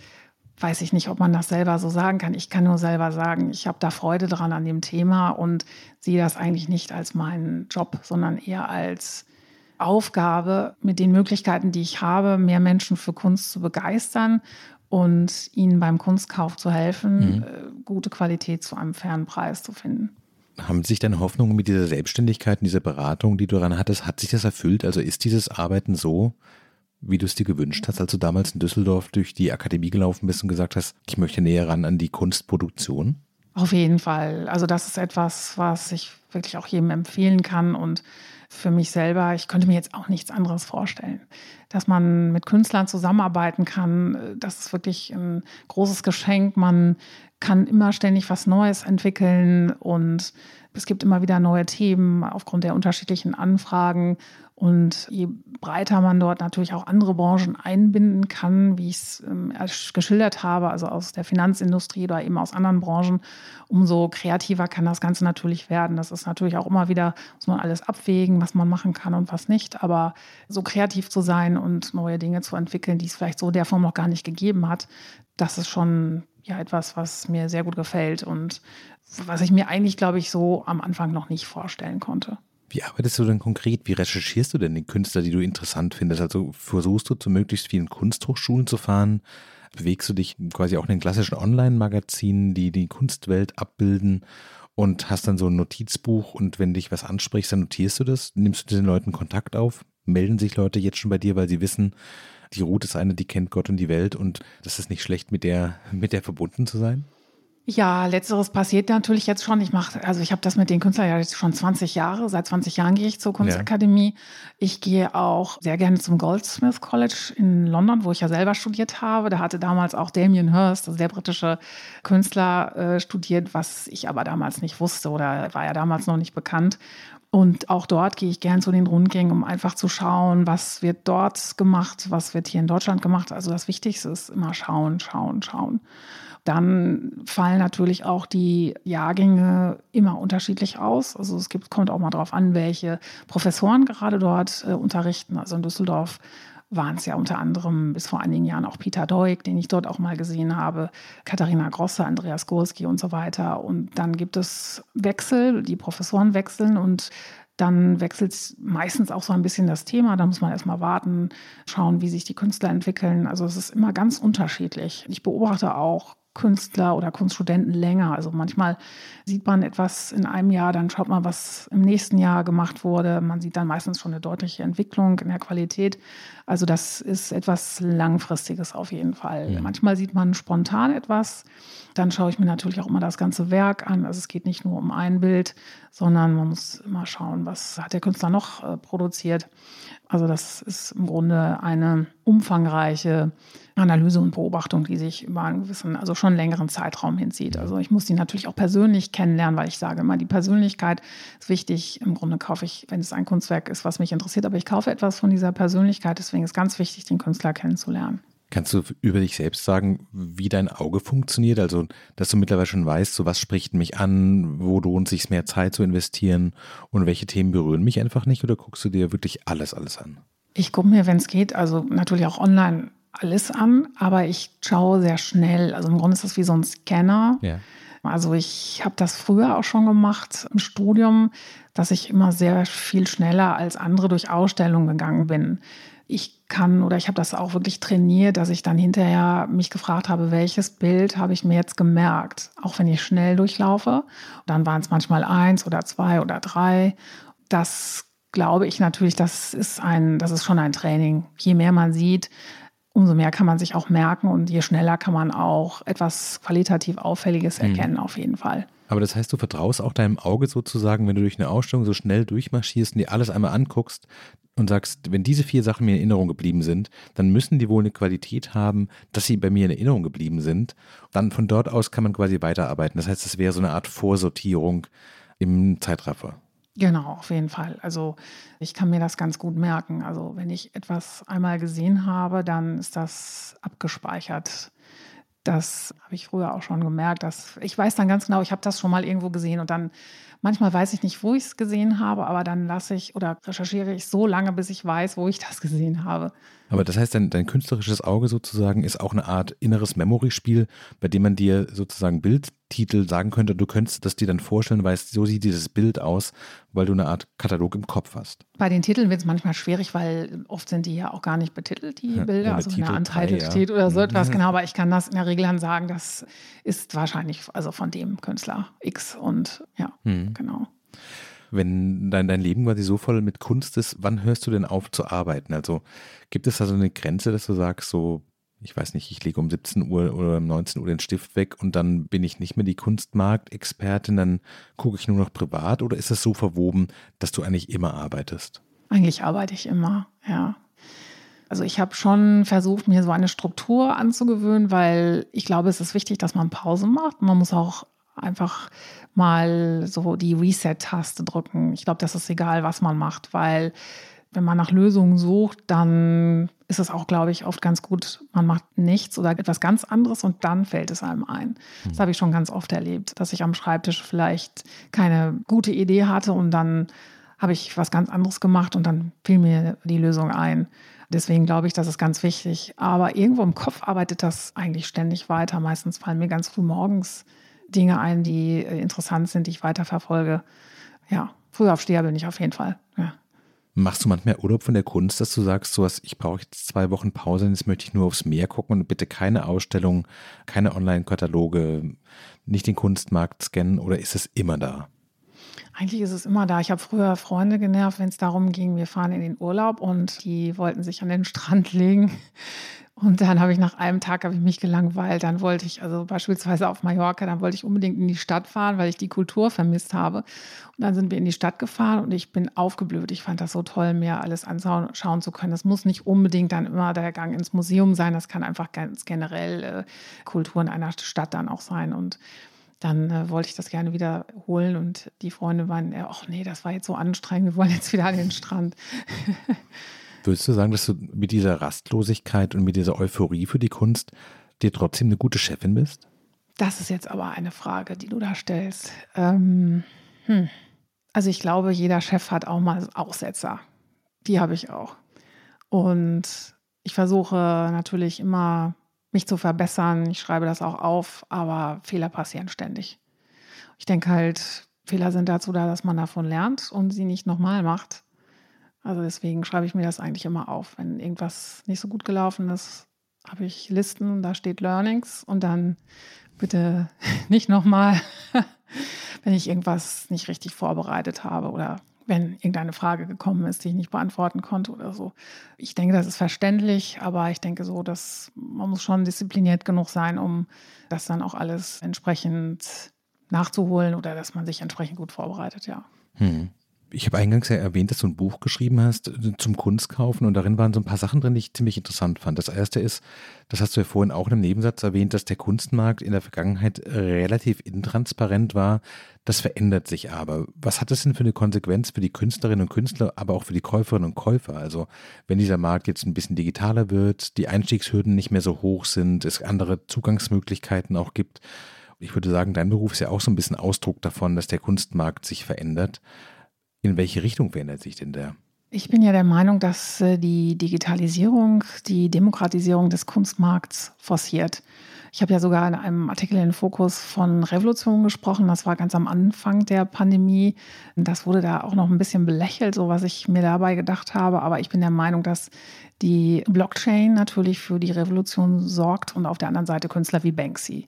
S3: weiß ich nicht, ob man das selber so sagen kann. Ich kann nur selber sagen, ich habe da Freude dran an dem Thema und sehe das eigentlich nicht als meinen Job, sondern eher als Aufgabe, mit den Möglichkeiten, die ich habe, mehr Menschen für Kunst zu begeistern und ihnen beim Kunstkauf zu helfen, mhm. Äh, gute Qualität zu einem fairen Preis zu finden.
S2: Haben sich deine Hoffnungen mit dieser Selbstständigkeit, dieser Beratung, die du daran hattest, hat sich das erfüllt? Also ist dieses Arbeiten so, wie du es dir gewünscht hast, als du damals in Düsseldorf durch die Akademie gelaufen bist und gesagt hast, ich möchte näher ran an die Kunstproduktion?
S3: Auf jeden Fall. Also das ist etwas, was ich wirklich auch jedem empfehlen kann und für mich selber, ich könnte mir jetzt auch nichts anderes vorstellen. Dass man mit Künstlern zusammenarbeiten kann, das ist wirklich ein großes Geschenk. Man kann immer ständig was Neues entwickeln und es gibt immer wieder neue Themen aufgrund der unterschiedlichen Anfragen. Und je breiter man dort natürlich auch andere Branchen einbinden kann, wie ich es ähm, geschildert habe, also aus der Finanzindustrie oder eben aus anderen Branchen, umso kreativer kann das Ganze natürlich werden. Das ist natürlich auch immer wieder, muss man alles abwägen, was man machen kann und was nicht. Aber so kreativ zu sein und neue Dinge zu entwickeln, die es vielleicht so der Form noch gar nicht gegeben hat, das ist schon ja etwas, was mir sehr gut gefällt und was ich mir eigentlich, glaube ich, so am Anfang noch nicht vorstellen konnte.
S2: Wie arbeitest du denn konkret? Wie recherchierst du denn die Künstler, die du interessant findest? Also versuchst du zu möglichst vielen Kunsthochschulen zu fahren? Bewegst du dich quasi auch in den klassischen Online-Magazinen, die die Kunstwelt abbilden? Und hast dann so ein Notizbuch und wenn dich was ansprichst, dann notierst du das? Nimmst du den Leuten Kontakt auf? Melden sich Leute jetzt schon bei dir, weil sie wissen, die Ruth ist eine, die kennt Gott und die Welt und das ist nicht schlecht, mit der, mit der verbunden zu sein?
S3: Ja, letzteres passiert natürlich jetzt schon. Ich mache, also ich habe das mit den Künstlern ja jetzt schon 20 Jahre. Seit 20 Jahren gehe ich zur Kunstakademie. Ja. Ich gehe auch sehr gerne zum Goldsmith College in London, wo ich ja selber studiert habe. Da hatte damals auch Damien Hirst, also der britische Künstler, äh, studiert, was ich aber damals nicht wusste oder war ja damals noch nicht bekannt. Und auch dort gehe ich gern zu den Rundgängen, um einfach zu schauen, was wird dort gemacht, was wird hier in Deutschland gemacht. Also das Wichtigste ist immer schauen, schauen, schauen. Dann fallen natürlich auch die Jahrgänge immer unterschiedlich aus. Also es gibt, kommt auch mal darauf an, welche Professoren gerade dort äh, unterrichten. Also in Düsseldorf waren es ja unter anderem bis vor einigen Jahren auch Peter Deuk, den ich dort auch mal gesehen habe, Katharina Grosse, Andreas Gorski und so weiter. Und dann gibt es Wechsel, die Professoren wechseln und dann wechselt meistens auch so ein bisschen das Thema. Da muss man erstmal warten, schauen, wie sich die Künstler entwickeln. Also es ist immer ganz unterschiedlich. Ich beobachte auch Künstler oder Kunststudenten länger. Also manchmal sieht man etwas in einem Jahr, dann schaut man, was im nächsten Jahr gemacht wurde. Man sieht dann meistens schon eine deutliche Entwicklung in der Qualität. Also das ist etwas Langfristiges auf jeden Fall. Ja. Manchmal sieht man spontan etwas. Dann schaue ich mir natürlich auch immer das ganze Werk an. Also es geht nicht nur um ein Bild, sondern man muss immer schauen, was hat der Künstler noch äh, produziert. Also das ist im Grunde eine umfangreiche Analyse und Beobachtung, die sich über einen gewissen, also schon längeren Zeitraum hinzieht. Also ich muss die natürlich auch persönlich kennenlernen, weil ich sage immer, die Persönlichkeit ist wichtig. Im Grunde kaufe ich, wenn es ein Kunstwerk ist, was mich interessiert, aber ich kaufe etwas von dieser Persönlichkeit. Deswegen ist ganz wichtig, den Künstler kennenzulernen.
S2: Kannst du über dich selbst sagen, wie dein Auge funktioniert? Also, dass du mittlerweile schon weißt, so was spricht mich an, wo lohnt sich mehr Zeit zu investieren und welche Themen berühren mich einfach nicht? Oder guckst du dir wirklich alles, alles an?
S3: Ich gucke mir, wenn es geht, also natürlich auch online alles an, aber ich schaue sehr schnell. Also im Grunde ist das wie so ein Scanner. Ja. Also ich habe das früher auch schon gemacht im Studium, dass ich immer sehr viel schneller als andere durch Ausstellungen gegangen bin ich kann oder ich habe das auch wirklich trainiert, dass ich dann hinterher mich gefragt habe, welches Bild habe ich mir jetzt gemerkt, auch wenn ich schnell durchlaufe. Dann waren es manchmal eins oder zwei oder drei. Das glaube ich natürlich, das ist ein, das ist schon ein Training. Je mehr man sieht, umso mehr kann man sich auch merken und je schneller kann man auch etwas qualitativ Auffälliges mhm. erkennen, mhm. auf jeden Fall.
S2: Aber das heißt, du vertraust auch deinem Auge sozusagen, wenn du durch eine Ausstellung so schnell durchmarschierst und dir alles einmal anguckst, und sagst, wenn diese vier Sachen mir in Erinnerung geblieben sind, dann müssen die wohl eine Qualität haben, dass sie bei mir in Erinnerung geblieben sind. Dann von dort aus kann man quasi weiterarbeiten. Das heißt, es wäre so eine Art Vorsortierung im Zeitraffer.
S3: Genau, auf jeden Fall. Also ich kann mir das ganz gut merken. Also wenn ich etwas einmal gesehen habe, dann ist das abgespeichert. Das habe ich früher auch schon gemerkt. Dass ich weiß dann ganz genau, ich habe das schon mal irgendwo gesehen und dann Manchmal weiß ich nicht, wo ich es gesehen habe, aber dann lasse ich oder recherchiere ich so lange, bis ich weiß, wo ich das gesehen habe.
S2: Aber das heißt, dein, dein künstlerisches Auge sozusagen ist auch eine Art inneres Memory-Spiel, bei dem man dir sozusagen Bildtitel sagen könnte, du könntest das dir dann vorstellen, weißt, so sieht dieses Bild aus, weil du eine Art Katalog im Kopf hast.
S3: Bei den Titeln wird es manchmal schwierig, weil oft sind die ja auch gar nicht betitelt, die Bilder, ja, also wenn eine Untitled ja. steht oder so etwas. Mhm. Genau, aber ich kann das in der Regel dann sagen, das ist wahrscheinlich also von dem Künstler X und ja, mhm. genau.
S2: Wenn dein, dein Leben quasi so voll mit Kunst ist, wann hörst du denn auf zu arbeiten? Also gibt es da so eine Grenze, dass du sagst, so, ich weiß nicht, ich lege um 17 Uhr oder um 19 Uhr den Stift weg und dann bin ich nicht mehr die Kunstmarktexpertin, dann gucke ich nur noch privat oder ist es so verwoben, dass du eigentlich immer arbeitest?
S3: Eigentlich arbeite ich immer, ja. Also ich habe schon versucht, mir so eine Struktur anzugewöhnen, weil ich glaube, es ist wichtig, dass man Pause macht. Man muss auch einfach mal so die Reset-Taste drücken. Ich glaube, das ist egal, was man macht, weil wenn man nach Lösungen sucht, dann ist es auch, glaube ich, oft ganz gut, man macht nichts oder etwas ganz anderes und dann fällt es einem ein. Das habe ich schon ganz oft erlebt, dass ich am Schreibtisch vielleicht keine gute Idee hatte und dann habe ich was ganz anderes gemacht und dann fiel mir die Lösung ein. Deswegen glaube ich, das ist ganz wichtig. Aber irgendwo im Kopf arbeitet das eigentlich ständig weiter. Meistens fallen mir ganz früh morgens Dinge ein, die äh, interessant sind, die ich weiterverfolge. Ja, Frühaufsteher bin ich auf jeden Fall. Ja.
S2: Machst du manchmal Urlaub von der Kunst, dass du sagst, sowas, ich brauche jetzt zwei Wochen Pause, jetzt möchte ich nur aufs Meer gucken und bitte keine Ausstellung, keine Online-Kataloge, nicht den Kunstmarkt scannen oder ist es immer da?
S3: Eigentlich ist es immer da. Ich habe früher Freunde genervt, wenn es darum ging, wir fahren in den Urlaub und die wollten sich an den [LAUGHS] Strand legen. Und dann habe ich nach einem Tag habe ich mich gelangweilt. Dann wollte ich, also beispielsweise auf Mallorca, dann wollte ich unbedingt in die Stadt fahren, weil ich die Kultur vermisst habe. Und dann sind wir in die Stadt gefahren und ich bin aufgeblüht. Ich fand das so toll, mir alles anschauen zu können. Das muss nicht unbedingt dann immer der Gang ins Museum sein. Das kann einfach ganz generell äh, Kultur in einer Stadt dann auch sein. Und dann äh, wollte ich das gerne wiederholen und die Freunde waren, ach nee, das war jetzt so anstrengend, wir wollen jetzt wieder an den Strand. [LAUGHS]
S2: Würdest du sagen, dass du mit dieser Rastlosigkeit und mit dieser Euphorie für die Kunst dir trotzdem eine gute Chefin bist?
S3: Das ist jetzt aber eine Frage, die du da stellst. Ähm, hm. Also ich glaube, jeder Chef hat auch mal Aussetzer. Die habe ich auch. Und ich versuche natürlich immer, mich zu verbessern. Ich schreibe das auch auf, aber Fehler passieren ständig. Ich denke halt, Fehler sind dazu da, dass man davon lernt und sie nicht nochmal macht. Also deswegen schreibe ich mir das eigentlich immer auf. Wenn irgendwas nicht so gut gelaufen ist, habe ich Listen, da steht Learnings und dann bitte [LAUGHS] nicht nochmal, [LAUGHS] wenn ich irgendwas nicht richtig vorbereitet habe oder wenn irgendeine Frage gekommen ist, die ich nicht beantworten konnte oder so. Ich denke, das ist verständlich, aber ich denke so, dass man muss schon diszipliniert genug sein, um das dann auch alles entsprechend nachzuholen oder dass man sich entsprechend gut vorbereitet, ja. Hm
S2: ich habe eingangs ja erwähnt, dass du ein Buch geschrieben hast äh, zum Kunstkaufen und darin waren so ein paar Sachen drin, die ich ziemlich interessant fand. Das erste ist, das hast du ja vorhin auch in einem Nebensatz erwähnt, dass der Kunstmarkt in der Vergangenheit relativ intransparent war. Das verändert sich aber. Was hat das denn für eine Konsequenz für die Künstlerinnen und Künstler, aber auch für die Käuferinnen und Käufer? Also wenn dieser Markt jetzt ein bisschen digitaler wird, die Einstiegshürden nicht mehr so hoch sind, es andere Zugangsmöglichkeiten auch gibt. Ich würde sagen, dein Beruf ist ja auch so ein bisschen Ausdruck davon, dass der Kunstmarkt sich verändert. In welche Richtung verändert sich denn der?
S3: Ich bin ja der Meinung, dass äh, die Digitalisierung die Demokratisierung des Kunstmarkts forciert. Ich habe ja sogar in einem Artikel in Fokus von Revolution gesprochen. Das war ganz am Anfang der Pandemie. Das wurde da auch noch ein bisschen belächelt, so was ich mir dabei gedacht habe. Aber ich bin der Meinung, dass die Blockchain natürlich für die Revolution sorgt und auf der anderen Seite Künstler wie Banksy.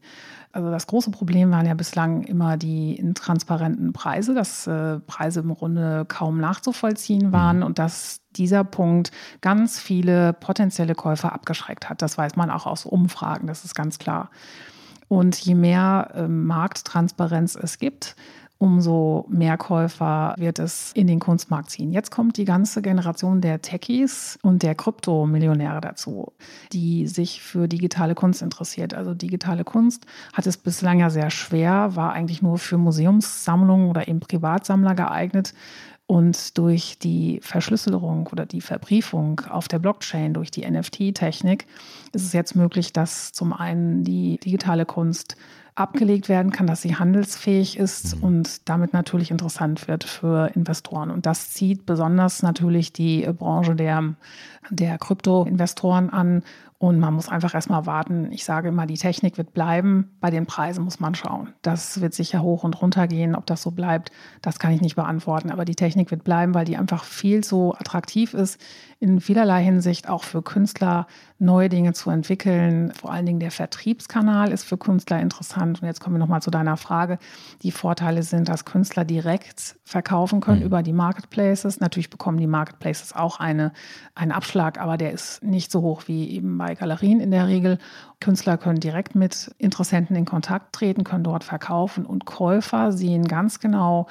S3: Also das große Problem waren ja bislang immer die intransparenten Preise, dass äh, Preise im Grunde kaum nachzuvollziehen waren mhm. und dass dieser Punkt ganz viele potenzielle Käufer abgeschreckt hat. Das weiß man auch aus Umfragen, das ist ganz klar. Und je mehr äh, Markttransparenz es gibt, umso mehr Käufer wird es in den Kunstmarkt ziehen. Jetzt kommt die ganze Generation der Techies und der Kryptomillionäre dazu, die sich für digitale Kunst interessiert. Also digitale Kunst hat es bislang ja sehr schwer, war eigentlich nur für Museumssammlungen oder eben Privatsammler geeignet. Und durch die Verschlüsselung oder die Verbriefung auf der Blockchain, durch die NFT-Technik, ist es jetzt möglich, dass zum einen die digitale Kunst abgelegt werden kann, dass sie handelsfähig ist mhm. und damit natürlich interessant wird für Investoren. Und das zieht besonders natürlich die Branche der, der Krypto-Investoren an und man muss einfach erstmal warten. Ich sage immer, die Technik wird bleiben. Bei den Preisen muss man schauen. Das wird sicher hoch und runter gehen. Ob das so bleibt, das kann ich nicht beantworten. Aber die Technik wird bleiben, weil die einfach viel zu attraktiv ist, in vielerlei Hinsicht auch für Künstler neue Dinge zu entwickeln. Vor allen Dingen der Vertriebskanal ist für Künstler interessant. Und jetzt kommen wir nochmal zu deiner Frage. Die Vorteile sind, dass Künstler direkt verkaufen können mhm. über die Marketplaces. Natürlich bekommen die Marketplaces auch eine, einen Abschlag, aber der ist nicht so hoch wie eben bei Galerien in der Regel. Künstler können direkt mit Interessenten in Kontakt treten, können dort verkaufen und Käufer sehen ganz genau,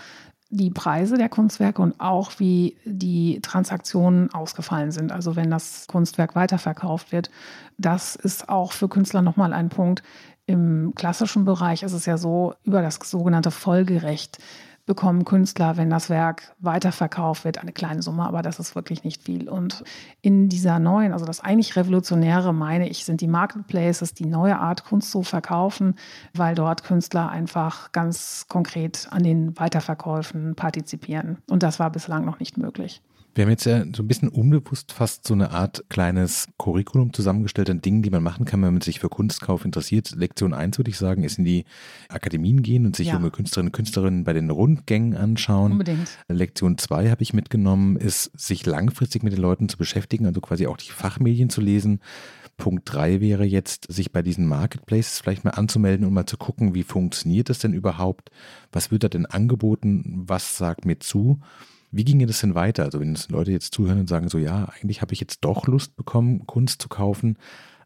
S3: die Preise der Kunstwerke und auch wie die Transaktionen ausgefallen sind. Also wenn das Kunstwerk weiterverkauft wird, das ist auch für Künstler nochmal ein Punkt. Im klassischen Bereich ist es ja so, über das sogenannte Folgerecht bekommen Künstler, wenn das Werk weiterverkauft wird, eine kleine Summe, aber das ist wirklich nicht viel. Und in dieser neuen, also das eigentlich Revolutionäre, meine ich, sind die Marketplaces, die neue Art Kunst zu verkaufen, weil dort Künstler einfach ganz konkret an den Weiterverkäufen partizipieren. Und das war bislang noch nicht möglich.
S2: Wir haben jetzt ja so ein bisschen unbewusst fast so eine Art kleines Curriculum zusammengestellt an Dingen, die man machen kann, wenn man sich für Kunstkauf interessiert. Lektion 1 würde ich sagen, ist in die Akademien gehen und sich ja. junge Künstlerinnen und Künstlerinnen bei den Rundgängen anschauen.
S3: Unbedingt.
S2: Lektion 2 habe ich mitgenommen, ist sich langfristig mit den Leuten zu beschäftigen, also quasi auch die Fachmedien zu lesen. Punkt 3 wäre jetzt, sich bei diesen Marketplaces vielleicht mal anzumelden und mal zu gucken, wie funktioniert das denn überhaupt? Was wird da denn angeboten? Was sagt mir zu? Wie ginge das denn weiter? Also wenn es Leute jetzt zuhören und sagen so, ja, eigentlich habe ich jetzt doch Lust bekommen, Kunst zu kaufen,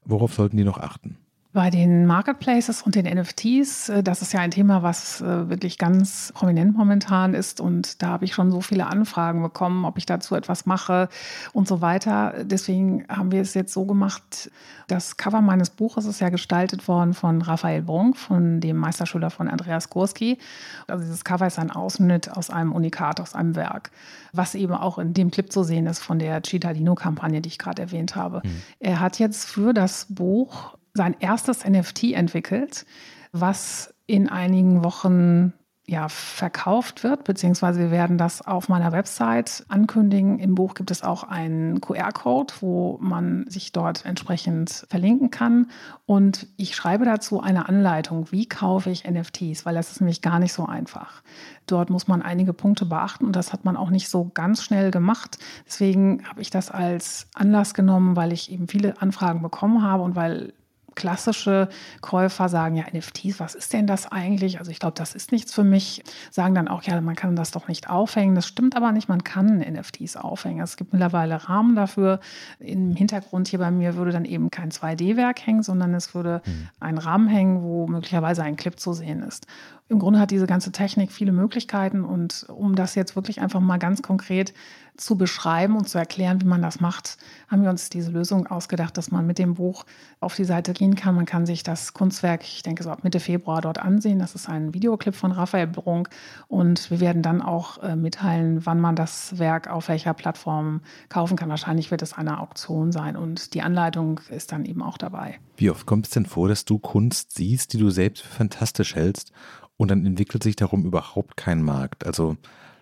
S2: worauf sollten die noch achten?
S3: Bei den Marketplaces und den NFTs, äh, das ist ja ein Thema, was äh, wirklich ganz prominent momentan ist. Und da habe ich schon so viele Anfragen bekommen, ob ich dazu etwas mache und so weiter. Deswegen haben wir es jetzt so gemacht. Das Cover meines Buches ist ja gestaltet worden von Raphael Brunk, von dem Meisterschüler von Andreas Gorski. Also dieses Cover ist ein Ausschnitt aus einem Unikat, aus einem Werk, was eben auch in dem Clip zu sehen ist von der Cittadino-Kampagne, die ich gerade erwähnt habe. Mhm. Er hat jetzt für das Buch sein erstes NFT entwickelt, was in einigen Wochen ja, verkauft wird, beziehungsweise wir werden das auf meiner Website ankündigen. Im Buch gibt es auch einen QR-Code, wo man sich dort entsprechend verlinken kann. Und ich schreibe dazu eine Anleitung, wie kaufe ich NFTs, weil das ist nämlich gar nicht so einfach. Dort muss man einige Punkte beachten und das hat man auch nicht so ganz schnell gemacht. Deswegen habe ich das als Anlass genommen, weil ich eben viele Anfragen bekommen habe und weil klassische Käufer sagen, ja, NFTs, was ist denn das eigentlich? Also ich glaube, das ist nichts für mich. Sagen dann auch, ja, man kann das doch nicht aufhängen. Das stimmt aber nicht, man kann NFTs aufhängen. Es gibt mittlerweile Rahmen dafür. Im Hintergrund hier bei mir würde dann eben kein 2D-Werk hängen, sondern es würde mhm. ein Rahmen hängen, wo möglicherweise ein Clip zu sehen ist. Im Grunde hat diese ganze Technik viele Möglichkeiten und um das jetzt wirklich einfach mal ganz konkret zu beschreiben und zu erklären, wie man das macht, haben wir uns diese Lösung ausgedacht, dass man mit dem Buch auf die Seite gehen kann. Man kann sich das Kunstwerk, ich denke so ab Mitte Februar dort ansehen. Das ist ein Videoclip von Raphael Brunk und wir werden dann auch äh, mitteilen, wann man das Werk auf welcher Plattform kaufen kann. Wahrscheinlich wird es eine Auktion sein und die Anleitung ist dann eben auch dabei.
S2: Wie oft kommt es denn vor, dass du Kunst siehst, die du selbst für fantastisch hältst und dann entwickelt sich darum überhaupt kein Markt? Also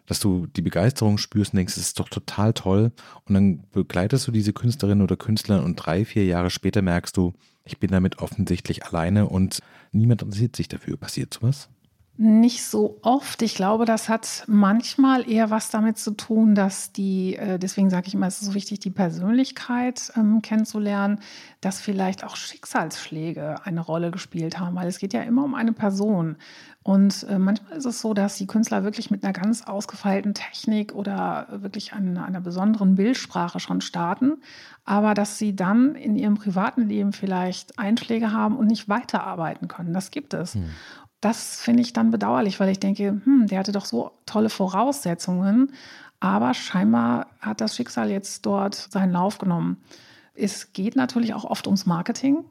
S2: dass du die Begeisterung spürst und denkst, es ist doch total toll. Und dann begleitest du diese Künstlerin oder Künstler und drei, vier Jahre später merkst du, ich bin damit offensichtlich alleine und niemand interessiert sich dafür. Passiert sowas?
S3: Nicht so oft. Ich glaube, das hat manchmal eher was damit zu tun, dass die, äh, deswegen sage ich immer, es ist so wichtig, die Persönlichkeit ähm, kennenzulernen, dass vielleicht auch Schicksalsschläge eine Rolle gespielt haben, weil es geht ja immer um eine Person. Und äh, manchmal ist es so, dass die Künstler wirklich mit einer ganz ausgefeilten Technik oder wirklich einer, einer besonderen Bildsprache schon starten, aber dass sie dann in ihrem privaten Leben vielleicht Einschläge haben und nicht weiterarbeiten können. Das gibt es. Hm das finde ich dann bedauerlich, weil ich denke, hm, der hatte doch so tolle Voraussetzungen, aber scheinbar hat das Schicksal jetzt dort seinen Lauf genommen. Es geht natürlich auch oft ums Marketing.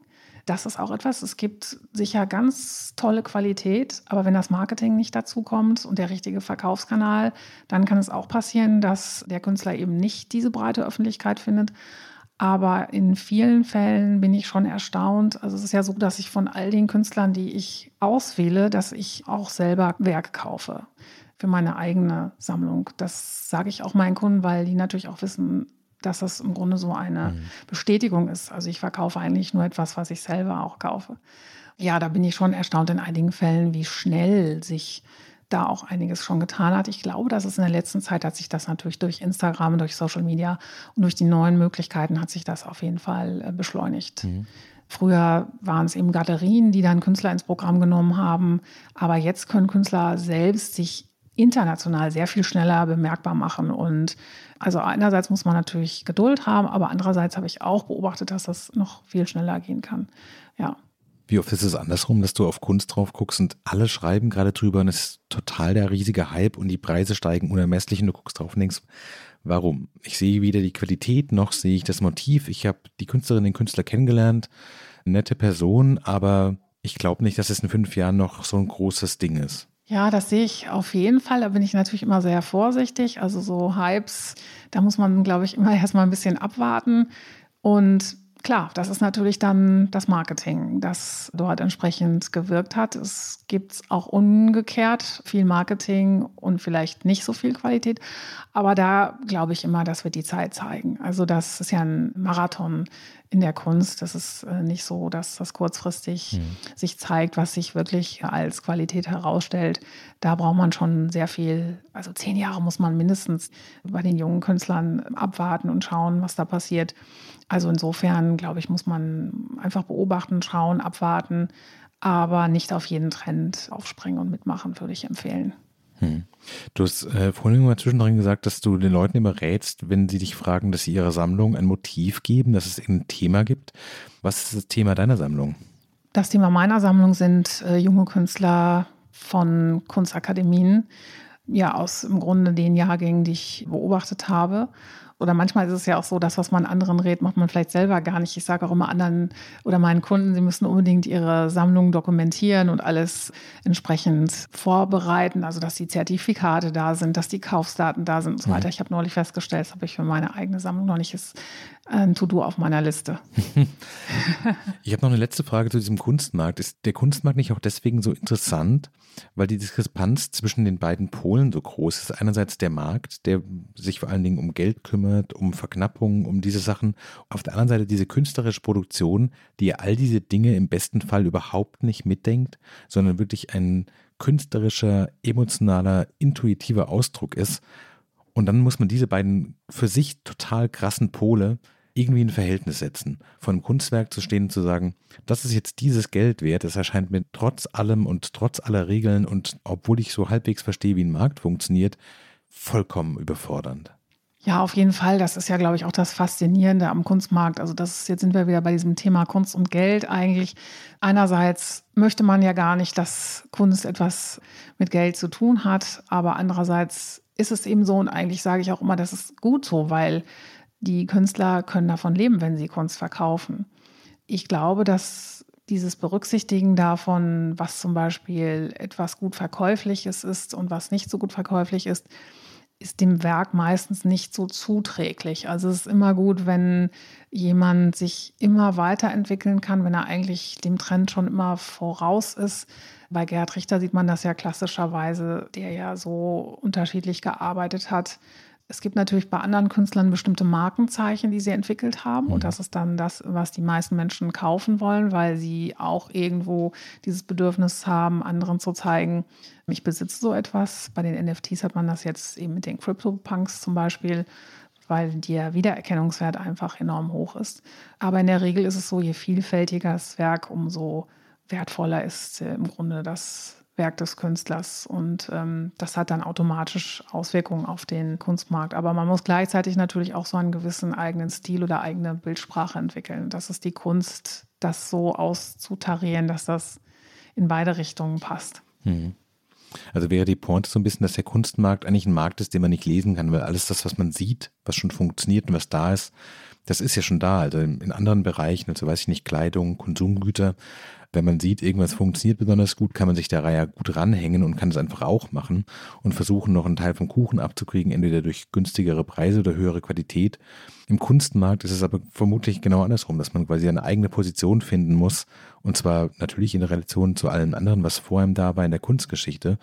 S3: Das ist auch etwas. Es gibt sicher ganz tolle Qualität, aber wenn das Marketing nicht dazu kommt und der richtige Verkaufskanal, dann kann es auch passieren, dass der Künstler eben nicht diese breite Öffentlichkeit findet. Aber in vielen Fällen bin ich schon erstaunt. Also es ist ja so, dass ich von all den Künstlern, die ich auswähle, dass ich auch selber Werk kaufe für meine eigene Sammlung. Das sage ich auch meinen Kunden, weil die natürlich auch wissen, dass das im Grunde so eine mhm. Bestätigung ist. Also ich verkaufe eigentlich nur etwas, was ich selber auch kaufe. Ja, da bin ich schon erstaunt in einigen Fällen, wie schnell sich da auch einiges schon getan hat. Ich glaube, dass es in der letzten Zeit hat sich das natürlich durch Instagram, durch Social Media und durch die neuen Möglichkeiten hat sich das auf jeden Fall äh, beschleunigt. Mhm. Früher waren es eben Galerien, die dann Künstler ins Programm genommen haben. Aber jetzt können Künstler selbst sich international sehr viel schneller bemerkbar machen. Und also einerseits muss man natürlich Geduld haben, aber andererseits habe ich auch beobachtet, dass das noch viel schneller gehen kann. Ja.
S2: Wie oft ist es andersrum, dass du auf Kunst drauf guckst und alle schreiben gerade drüber und es ist total der riesige Hype und die Preise steigen unermesslich und du guckst drauf und denkst, warum? Ich sehe weder die Qualität noch sehe ich das Motiv. Ich habe die Künstlerin, den Künstler kennengelernt, nette Person, aber ich glaube nicht, dass es in fünf Jahren noch so ein großes Ding ist.
S3: Ja, das sehe ich auf jeden Fall. Da bin ich natürlich immer sehr vorsichtig. Also so Hypes, da muss man, glaube ich, immer [LAUGHS] erstmal ein bisschen abwarten. Und klar, das ist natürlich dann das Marketing, das dort entsprechend gewirkt hat. Es gibt auch umgekehrt viel Marketing und vielleicht nicht so viel Qualität. Aber da glaube ich immer, das wird die Zeit zeigen. Also das ist ja ein Marathon in der Kunst. Das ist äh, nicht so, dass das kurzfristig mhm. sich zeigt, was sich wirklich als Qualität herausstellt. Da braucht man schon sehr viel, also zehn Jahre muss man mindestens bei den jungen Künstlern abwarten und schauen, was da passiert. Also insofern, glaube ich, muss man einfach beobachten, schauen, abwarten, aber nicht auf jeden Trend aufspringen und mitmachen, würde ich empfehlen.
S2: Hm. Du hast äh, vorhin mal zwischendrin gesagt, dass du den Leuten immer rätst, wenn sie dich fragen, dass sie ihrer Sammlung ein Motiv geben, dass es ein Thema gibt. Was ist das Thema deiner Sammlung?
S3: Das Thema meiner Sammlung sind äh, junge Künstler von Kunstakademien, ja, aus im Grunde den Jahrgängen, die ich beobachtet habe oder manchmal ist es ja auch so, das, was man anderen rät, macht man vielleicht selber gar nicht. Ich sage auch immer anderen oder meinen Kunden, sie müssen unbedingt ihre Sammlung dokumentieren und alles entsprechend vorbereiten, also dass die Zertifikate da sind, dass die Kaufsdaten da sind und so weiter. Ich habe neulich festgestellt, das habe ich für meine eigene Sammlung noch nicht, ist ein To-Do auf meiner Liste. [LAUGHS]
S2: ich habe noch eine letzte Frage zu diesem Kunstmarkt. Ist der Kunstmarkt nicht auch deswegen so interessant, weil die Diskrepanz zwischen den beiden Polen so groß ist? Einerseits der Markt, der sich vor allen Dingen um Geld kümmert, um Verknappung, um diese Sachen. Auf der anderen Seite diese künstlerische Produktion, die all diese Dinge im besten Fall überhaupt nicht mitdenkt, sondern wirklich ein künstlerischer, emotionaler, intuitiver Ausdruck ist. Und dann muss man diese beiden für sich total krassen Pole irgendwie in Verhältnis setzen. Von einem Kunstwerk zu stehen und zu sagen, das ist jetzt dieses Geld wert, das erscheint mir trotz allem und trotz aller Regeln und obwohl ich so halbwegs verstehe, wie ein Markt funktioniert, vollkommen überfordernd.
S3: Ja, auf jeden Fall. Das ist ja, glaube ich, auch das Faszinierende am Kunstmarkt. Also das ist, jetzt sind wir wieder bei diesem Thema Kunst und Geld eigentlich. Einerseits möchte man ja gar nicht, dass Kunst etwas mit Geld zu tun hat, aber andererseits ist es eben so und eigentlich sage ich auch immer, das ist gut so, weil die Künstler können davon leben, wenn sie Kunst verkaufen. Ich glaube, dass dieses Berücksichtigen davon, was zum Beispiel etwas gut Verkäufliches ist und was nicht so gut verkäuflich ist, ist dem Werk meistens nicht so zuträglich. Also es ist immer gut, wenn jemand sich immer weiterentwickeln kann, wenn er eigentlich dem Trend schon immer voraus ist. Bei Gerhard Richter sieht man das ja klassischerweise, der ja so unterschiedlich gearbeitet hat es gibt natürlich bei anderen Künstlern bestimmte Markenzeichen, die sie entwickelt haben. Mhm. Und das ist dann das, was die meisten Menschen kaufen wollen, weil sie auch irgendwo dieses Bedürfnis haben, anderen zu zeigen, ich besitze so etwas. Bei den NFTs hat man das jetzt eben mit den CryptoPunks zum Beispiel, weil der Wiedererkennungswert einfach enorm hoch ist. Aber in der Regel ist es so, je vielfältiger das Werk, umso wertvoller ist im Grunde das Werk des Künstlers. Und ähm, das hat dann automatisch Auswirkungen auf den Kunstmarkt. Aber man muss gleichzeitig natürlich auch so einen gewissen eigenen Stil oder eigene Bildsprache entwickeln. Das ist die Kunst, das so auszutarieren, dass das in beide Richtungen passt.
S2: Mhm. Also wäre die Pointe so ein bisschen, dass der Kunstmarkt eigentlich ein Markt ist, den man nicht lesen kann, weil alles das, was man sieht, was schon funktioniert und was da ist, das ist ja schon da. Also in anderen Bereichen, also weiß ich nicht, Kleidung, Konsumgüter, wenn man sieht, irgendwas funktioniert besonders gut, kann man sich da ja gut ranhängen und kann es einfach auch machen und versuchen, noch einen Teil vom Kuchen abzukriegen, entweder durch günstigere Preise oder höhere Qualität. Im Kunstmarkt ist es aber vermutlich genau andersrum, dass man quasi eine eigene Position finden muss und zwar natürlich in Relation zu allem anderen, was vor ihm da war in der Kunstgeschichte,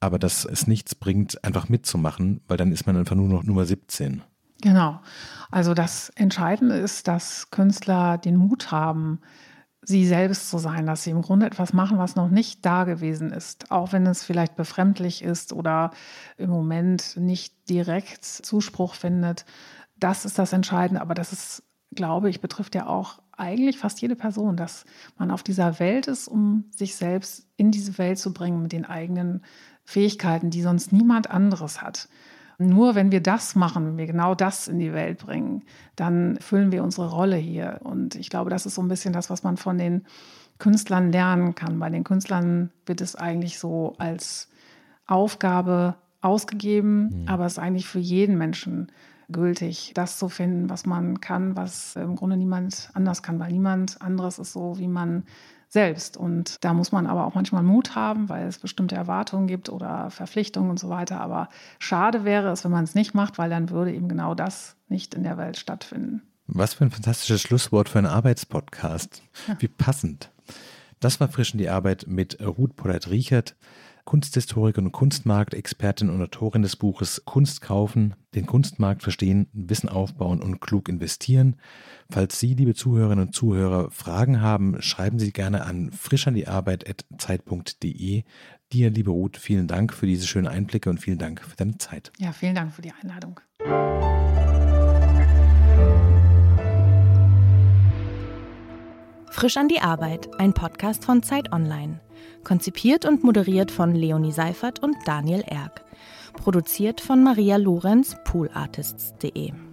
S2: aber dass es nichts bringt, einfach mitzumachen, weil dann ist man einfach nur noch Nummer 17.
S3: Genau. Also das Entscheidende ist, dass Künstler den Mut haben, sie selbst zu sein, dass sie im Grunde etwas machen, was noch nicht da gewesen ist, auch wenn es vielleicht befremdlich ist oder im Moment nicht direkt Zuspruch findet. Das ist das Entscheidende, aber das ist, glaube ich, betrifft ja auch eigentlich fast jede Person, dass man auf dieser Welt ist, um sich selbst in diese Welt zu bringen mit den eigenen Fähigkeiten, die sonst niemand anderes hat. Nur wenn wir das machen, wenn wir genau das in die Welt bringen, dann füllen wir unsere Rolle hier. Und ich glaube, das ist so ein bisschen das, was man von den Künstlern lernen kann. Bei den Künstlern wird es eigentlich so als Aufgabe ausgegeben, mhm. aber es ist eigentlich für jeden Menschen gültig, das zu finden, was man kann, was im Grunde niemand anders kann, weil niemand anderes ist so, wie man selbst. Und da muss man aber auch manchmal Mut haben, weil es bestimmte Erwartungen gibt oder Verpflichtungen und so weiter. Aber schade wäre es, wenn man es nicht macht, weil dann würde eben genau das nicht in der Welt stattfinden.
S2: Was für ein fantastisches Schlusswort für einen Arbeitspodcast. Wie passend. Das war frisch in die Arbeit mit Ruth Pollert-Riechert. Kunsthistorikerin und Kunstmarktexpertin und Autorin des Buches Kunst kaufen, den Kunstmarkt verstehen, Wissen aufbauen und klug investieren. Falls Sie, liebe Zuhörerinnen und Zuhörer, Fragen haben, schreiben Sie gerne an frischandiearbeit.zeit.de. Dir, liebe Ruth, vielen Dank für diese schönen Einblicke und vielen Dank für deine Zeit.
S3: Ja, vielen Dank für die Einladung.
S1: Frisch an die Arbeit, ein Podcast von Zeit Online. Konzipiert und moderiert von Leonie Seifert und Daniel Erck. Produziert von Maria Lorenz, poolartists.de.